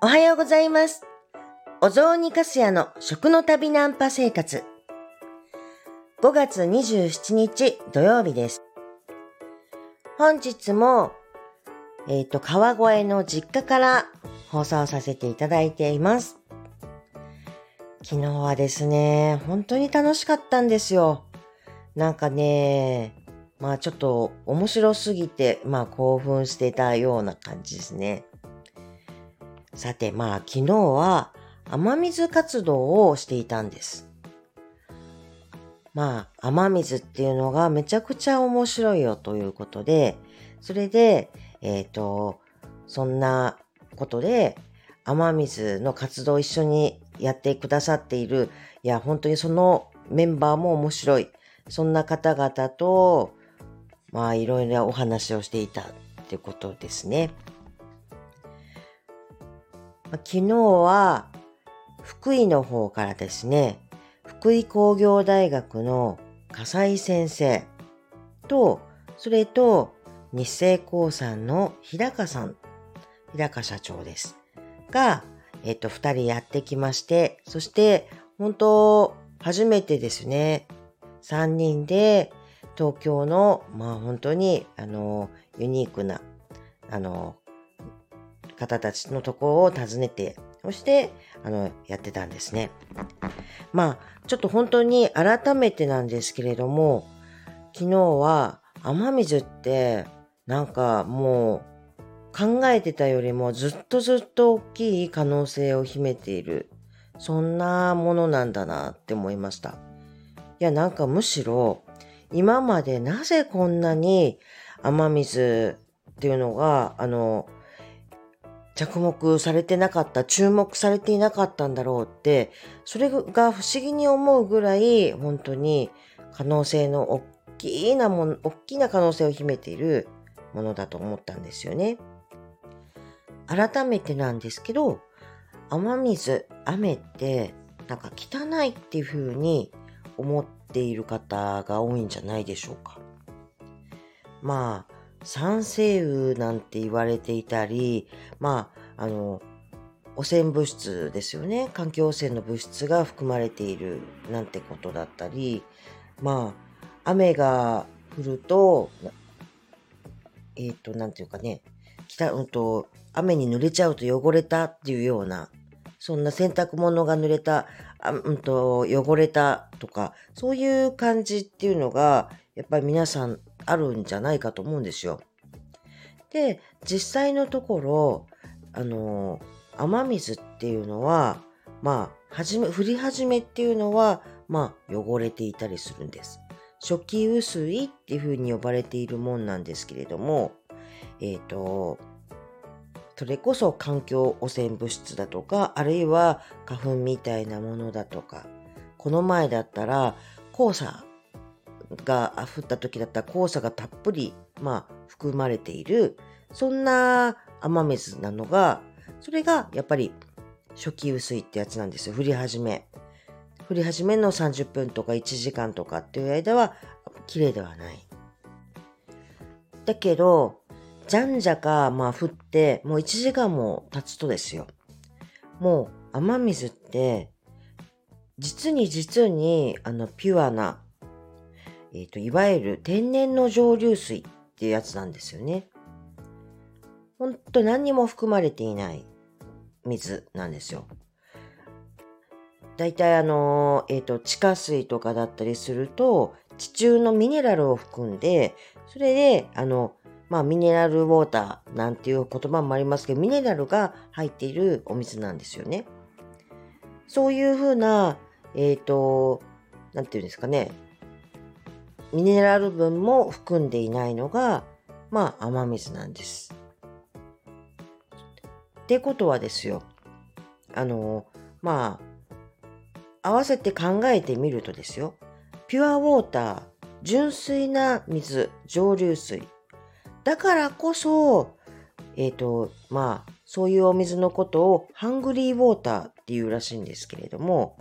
おはようございます。お雑煮かすやの食の旅ナンパ生活。5月27日土曜日です。本日も、えっ、と、川越の実家から放送させていただいています。昨日はですね、本当に楽しかったんですよ。なんかね、まあちょっと面白すぎて、まあ興奮してたような感じですね。さて、まあ昨日は雨水活動をしていたんです。まあ雨水っていうのがめちゃくちゃ面白いよということで、それで、えっ、と、そんなことで雨水の活動を一緒にやってくださっている、いや、本当にそのメンバーも面白い。そんな方々と、まあいろいろお話をしていたってことですね。昨日は福井の方からですね、福井工業大学の笠井先生と、それと日清興産の日高さん、日高社長です。が、えっと、二人やってきまして、そして、本当初めてですね、三人で東京の、まあ本当に、あの、ユニークな、あの、方たちのとこを訪ねて、そして、あの、やってたんですね。まあ、ちょっと本当に改めてなんですけれども、昨日は雨水って、なんかもう、考えてたよりもずっとずっと大きい可能性を秘めている、そんなものなんだなって思いました。いや、なんかむしろ、今までなぜこんなに雨水っていうのが、あの、着目されてなかった、注目されていなかったんだろうって、それが不思議に思うぐらい、本当に可能性の大きなもの、大きな可能性を秘めているものだと思ったんですよね。改めてなんですけど、雨水、雨って、なんか汚いっていう風に思っている方が多いんじゃないでしょうか。まあ、酸性雨なんて言われていたり、まあ、あの、汚染物質ですよね。環境汚染の物質が含まれているなんてことだったり、まあ、雨が降ると、えっ、と、なんていうかね、きた、うんと、雨に濡れちゃうと汚れたっていうような、そんな洗濯物が濡れた、あうんと、汚れたとか、そういう感じっていうのが、やっぱり皆さんあるんじゃないかと思うんですよ。で、実際のところ、あの、雨水っていうのは、まあ、はじめ、降り始めっていうのは、まあ、汚れていたりするんです。初期雨水っていうふうに呼ばれているもんなんですけれども、えっ、と、それこそ環境汚染物質だとか、あるいは花粉みたいなものだとか、この前だったら黄砂が降った時だったら黄砂がたっぷり、まあ、含まれている、そんな雨水なのが、それがやっぱり初期雨水ってやつなんですよ。降り始め。降り始めの30分とか1時間とかっていう間は綺麗ではない。だけど、じゃんじゃか、まあ降って、もう1時間も経つとですよ。もう雨水って、実に実に、あの、ピュアな、えっ、と、いわゆる天然の蒸留水っていうやつなんですよね。ほんと何にも含まれていない水なんですよ。だいたいあの、えっ、と、地下水とかだったりすると、地中のミネラルを含んで、それで、あの、まあ、ミネラルウォーターなんていう言葉もありますけど、ミネラルが入っているお水なんですよね。そういうふうな、えっ、と、なんていうんですかね、ミネラル分も含んでいないのが、まあ、雨水なんです。ってことはですよ、あの、まあ、合わせて考えてみるとですよ、ピュアウォーター、純粋な水、蒸留水。だからこそ、えっ、と、まあ、そういうお水のことをハングリーウォーターっていうらしいんですけれども、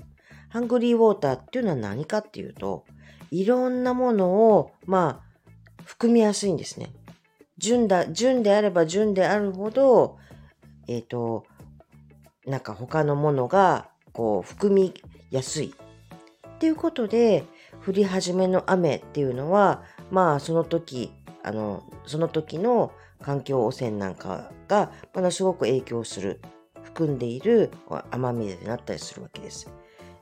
ハングリーウォーターっていうのは何かっていうと、いろんなものを、まあ、含みやすいんですね。純だ、純であれば純であるほど、えっ、と、なんか他のものがこう含みやすいっていうことで降り始めの雨っていうのはまあその時あのその時の環境汚染なんかがものすごく影響する含んでいる雨水になったりするわけです。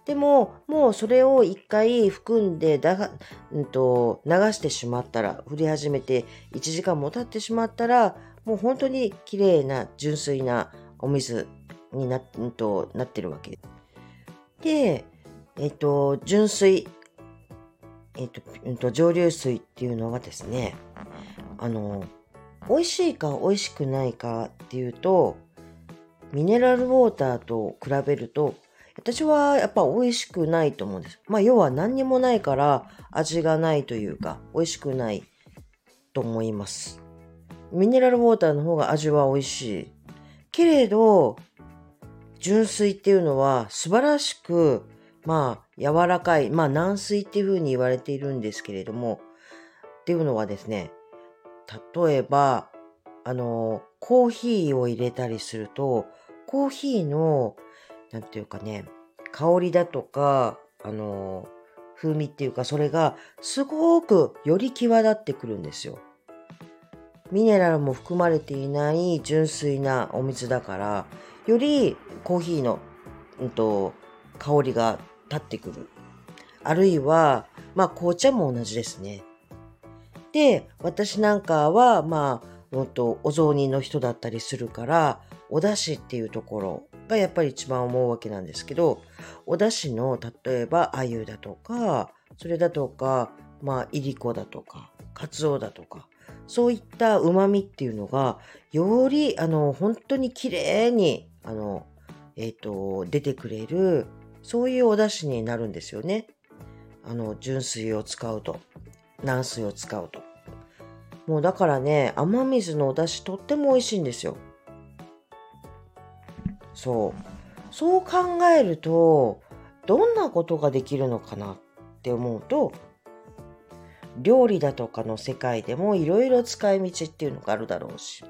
でも、もうそれを一回含んでだ、うんと、流してしまったら、降り始めて1時間も経ってしまったら、もう本当に綺麗な純粋なお水にな,、うん、となってるわけです。で、えっ、と、純水、えっ、と、うんと、蒸留水っていうのはですね、あの、美味しいか美味しくないかっていうと、ミネラルウォーターと比べると私はやっぱ美味しくないと思うんです。まあ要は何にもないから味がないというか美味しくないと思います。ミネラルウォーターの方が味は美味しい。けれど純水っていうのは素晴らしくまあ柔らかい、まあ軟水っていうふうに言われているんですけれどもっていうのはですね例えばあのコーヒーを入れたりするとコーヒーのなんていうかね、香りだとか、あの、風味っていうか、それがすごくより際立ってくるんですよ。ミネラルも含まれていない純粋なお水だから、よりコーヒーの、うんと、香りが立ってくる。あるいは、まあ紅茶も同じですね。で、私なんかは、まあ、もっとお雑煮の人だったりするから、お出汁っていうところがやっぱり一番思うわけなんですけど、お出汁の例えば鮎だとか、それだとか、まあ、いりこだとか、かつおだとか、そういった旨味っていうのが、より、あの、本当に綺麗に、あの、えっ、ー、と、出てくれる、そういうお出汁になるんですよね。あの、純水を使うと。軟水を使うと。もうだからね、雨水のお出汁とっても美味しいんですよ。そうそう考えるとどんなことができるのかなって思うと料理だとかの世界でもいろいろ使い道っていうのがあるだろうし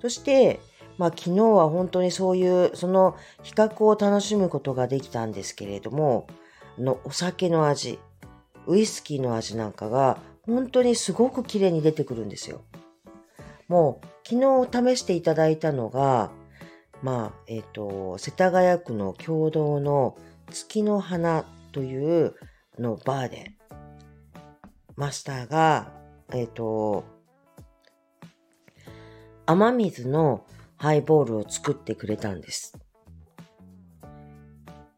そしてまあ昨日は本当にそういうその比較を楽しむことができたんですけれどものお酒の味ウイスキーの味なんかが本当にすごく綺麗に出てくるんですよ。もう昨日試していただいたのがまあ、えっ、ー、と、世田谷区の共同の月の花というのバーで、マスターが、えっ、ー、と、雨水のハイボールを作ってくれたんです。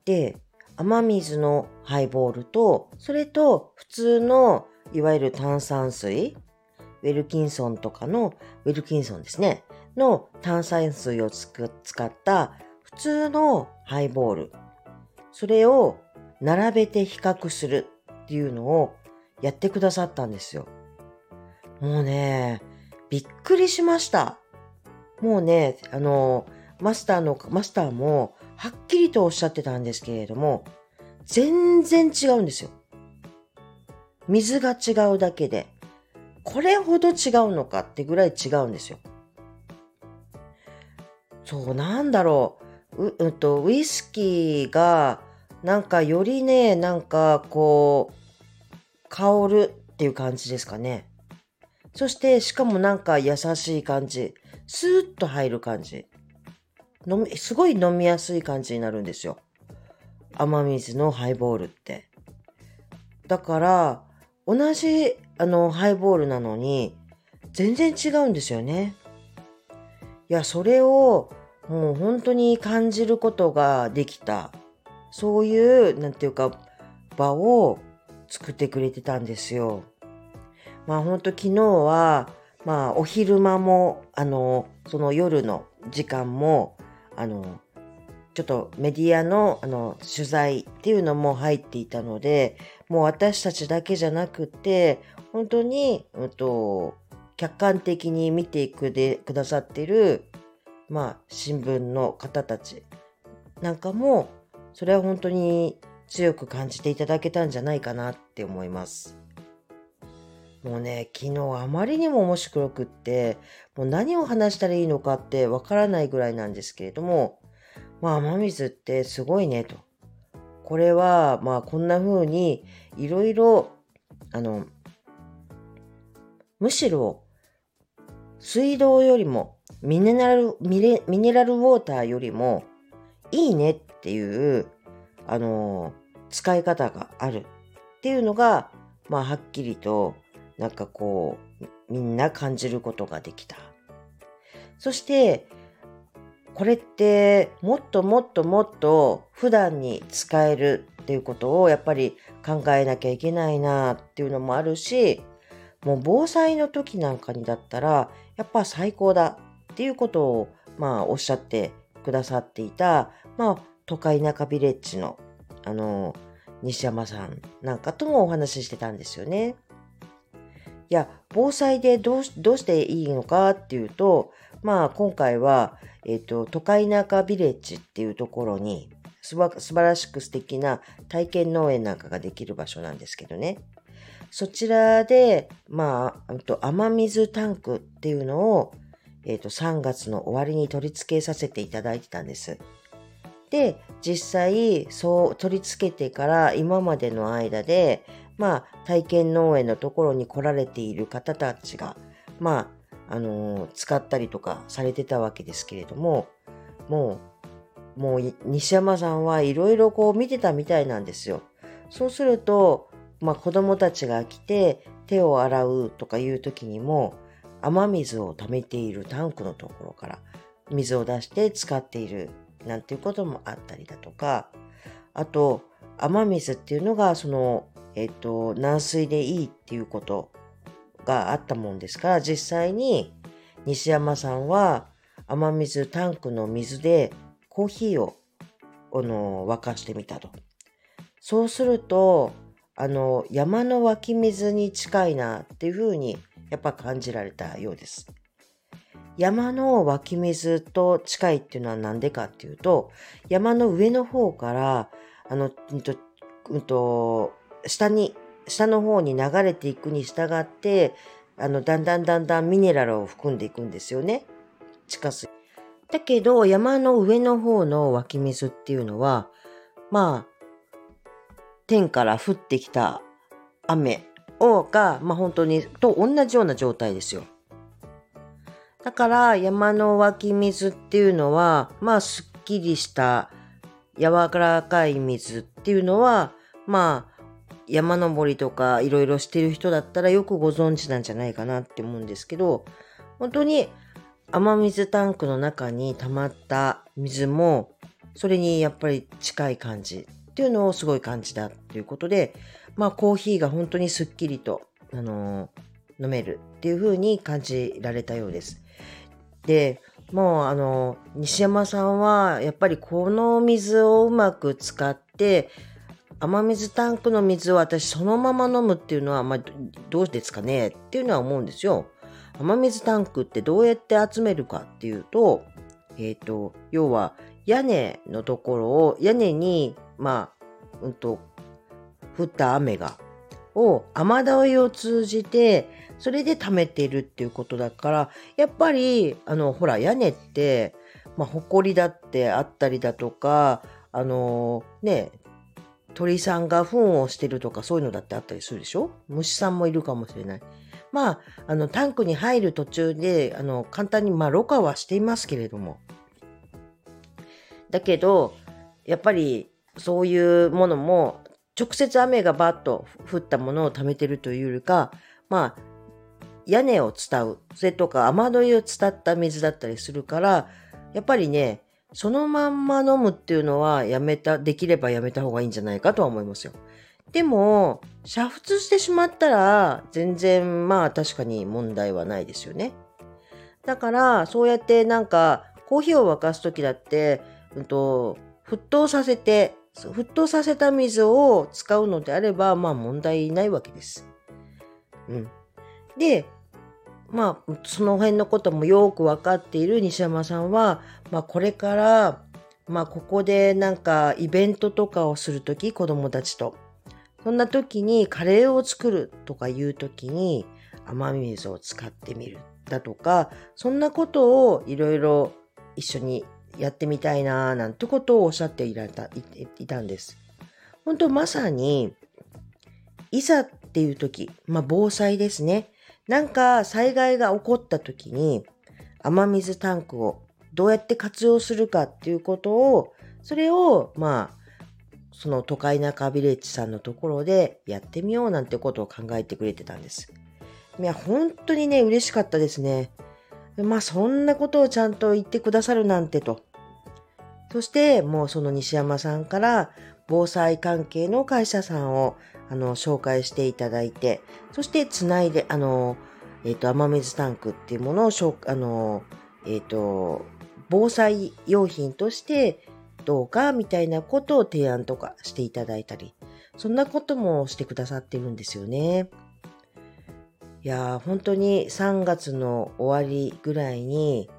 で、雨水のハイボールと、それと普通のいわゆる炭酸水、ウェルキンソンとかの、ウェルキンソンですね。の炭酸水を使った普通のハイボール。それを並べて比較するっていうのをやってくださったんですよ。もうね、びっくりしました。もうね、あの、マスターの、マスターもはっきりとおっしゃってたんですけれども、全然違うんですよ。水が違うだけで、これほど違うのかってぐらい違うんですよ。そう、なんだろう。う、うんと、ウイスキーが、なんかよりね、なんかこう、香るっていう感じですかね。そして、しかもなんか優しい感じ。スーッと入る感じ。飲み、すごい飲みやすい感じになるんですよ。雨水のハイボールって。だから、同じ、あの、ハイボールなのに、全然違うんですよね。いや、それをもう本当に感じることができた。そういう、なんていうか、場を作ってくれてたんですよ。まあ本当昨日は、まあお昼間も、あの、その夜の時間も、あの、ちょっとメディアのあの取材っていうのも入っていたので、もう私たちだけじゃなくて、本当に、うんと、客観的に見ていくでくださってるまあ、新聞の方たちなんかも、それは本当に強く感じていただけたんじゃないかなって思います。もうね、昨日あまりにも面白くって、もう何を話したらいいのかってわからないぐらいなんですけれども、まあ雨水ってすごいねと。これはまあこんな風にいろいろあのむしろ水道よりもミネラルミネミネラルウォーターよりもいいねっていうあの使い方があるっていうのがまあはっきりとなんかこうみんな感じることができた。そしてこれってもっともっともっと普段に使えるっていうことをやっぱり考えなきゃいけないなっていうのもあるしもう防災の時なんかにだったらやっぱ最高だっていうことをまあおっしゃってくださっていたまあ都会中ビレッジのあの西山さんなんかともお話ししてたんですよね。いや防災でどうどうしていいのかっていうとまあ今回はえっ、ー、と、都会中ビレッジっていうところに、すば素晴らしく素敵な体験農園なんかができる場所なんですけどね。そちらで、まあ、と雨水タンクっていうのを、えっ、ー、と、3月の終わりに取り付けさせていただいてたんです。で、実際、そう取り付けてから今までの間で、まあ、体験農園のところに来られている方たちが、まあ、あの使ったりとかされてたわけですけれども、もう、もう西山さんはいろいろこう見てたみたいなんですよ。そうすると、まあ子供たちが来て手を洗うとかいう時にも、雨水を溜めているタンクのところから水を出して使っているなんていうこともあったりだとか、あと、雨水っていうのが、その、えっ、と、軟水でいいっていうことがあったもんですから、実際に西山さんは雨水タンクの水でコーヒーをあの沸かしてみたと。そうすると、あの、山の湧き水に近いなっていうふうにやっぱ感じられたようです。山の湧き水と近いっていうのは何でかっていうと、山の上の方から、あの、うんと、うんと、下に下の方に流れていくに従って、あの、だんだんだんだんミネラルを含んでいくんですよね。地下水。だけど、山の上の方の湧き水っていうのは、まあ、天から降ってきた雨をが、まあ本当に、と同じような状態ですよ。だから山の湧き水っていうのは、まあすっきりした柔らかい水っていうのは、まあ山登りとかいろいろしてる人だったらよくご存知なんじゃないかなって思うんですけど、本当に雨水タンクの中に溜まった水も、それにやっぱり近い感じっていうのをすごい感じたっていうことで、まあコーヒーが本当にすっきりと、あのー、飲めるっていう風に感じられたようです。で、もうあの、西山さんはやっぱりこの水をうまく使って、雨水タンクの水を私そのまま飲むっていうのは、まあ、どうですかねっていうのは思うんですよ。雨水タンクってどうやって集めるかっていうと、えっ、ー、と、要は屋根のところを、屋根に、まあ、うんと、降った雨が、を雨どいを通じて、それで溜めているっていうことだから、やっぱり、あの、ほら、屋根って、まあ、埃だってあったりだとか、あのね、鳥さんが糞をしてるとかそういうのだってあったりするでしょ？虫さんもいるかもしれない。まあ、あの、タンクに入る途中で、あの、簡単に、まあ、ろ過はしていますけれども。だけど、やっぱり、そういうものも、直接雨がバッと降ったものを溜めてるというよりか、まあ、屋根を伝う、それとか雨どいを伝った水だったりするから、やっぱりね、そのまんま飲むっていうのはやめた、できればやめた方がいいんじゃないかとは思いますよ。でも、煮沸してしまったら、全然まあ確かに問題はないですよね。だから、そうやってなんか、コーヒーを沸かすときだって、うんと、沸騰させて、沸騰させた水を使うのであれば、まあ問題ないわけです。うん。で、まあ、その辺のこともよく分かっている西山さんは、まあ、これから、まあ、ここでなんかイベントとかをするとき、子供たちと。そんな時にカレーを作るとかいう時に雨水を使ってみるだとか、そんなことをいろいろ一緒にやってみたいななんてことをおっしゃっていられたいたんです。本当まさに、いざっていう時、まあ防災ですね。なんか災害が起こった時に雨水タンクをどうやって活用するかっていうことを、それをまあその都会中ビレッジさんのところでやってみようなんてことを考えてくれてたんです。いや、本当にね、嬉しかったですね。まあ、そんなことをちゃんと言ってくださるなんてと。そして、もうその西山さんから防災関係の会社さんをあの紹介していただいて、そしてつないで、あの、えっ、ー、と、雨水タンクっていうものをあの、えっ、ー、と、防災用品としてどうかみたいなことを提案とかしていただいたり、そんなこともしてくださってるんですよね。いや、本当に3月の終わりぐらいに、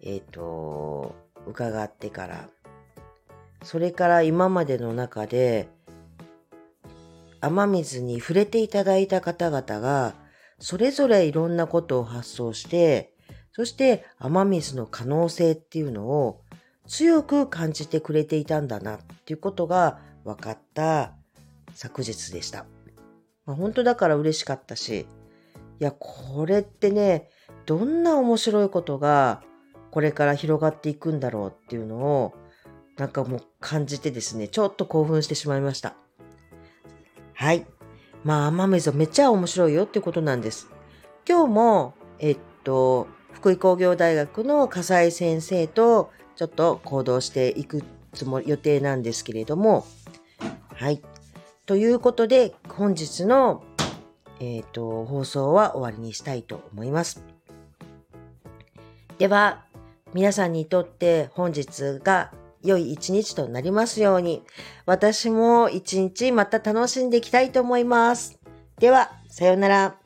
えっ、ー、と、伺ってから、それから今までの中で、雨水に触れていただいた方々が、それぞれいろんなことを発想して、そして雨水の可能性っていうのを強く感じてくれていたんだなっていうことが分かった昨日でした。まあ、本当だから嬉しかったし、いや、これってね、どんな面白いことがこれから広がっていくんだろうっていうのをなんかもう感じてですね、ちょっと興奮してしまいました。はい。まあ、雨水めっちゃ面白いよっていうことなんです。今日も、えっと、福井工業大学の笠井先生とちょっと行動していくつもり予定なんですけれども、はい。ということで、本日の、えっ、ー、と、放送は終わりにしたいと思います。では、皆さんにとって本日が良い一日となりますように、私も一日また楽しんでいきたいと思います。では、さようなら。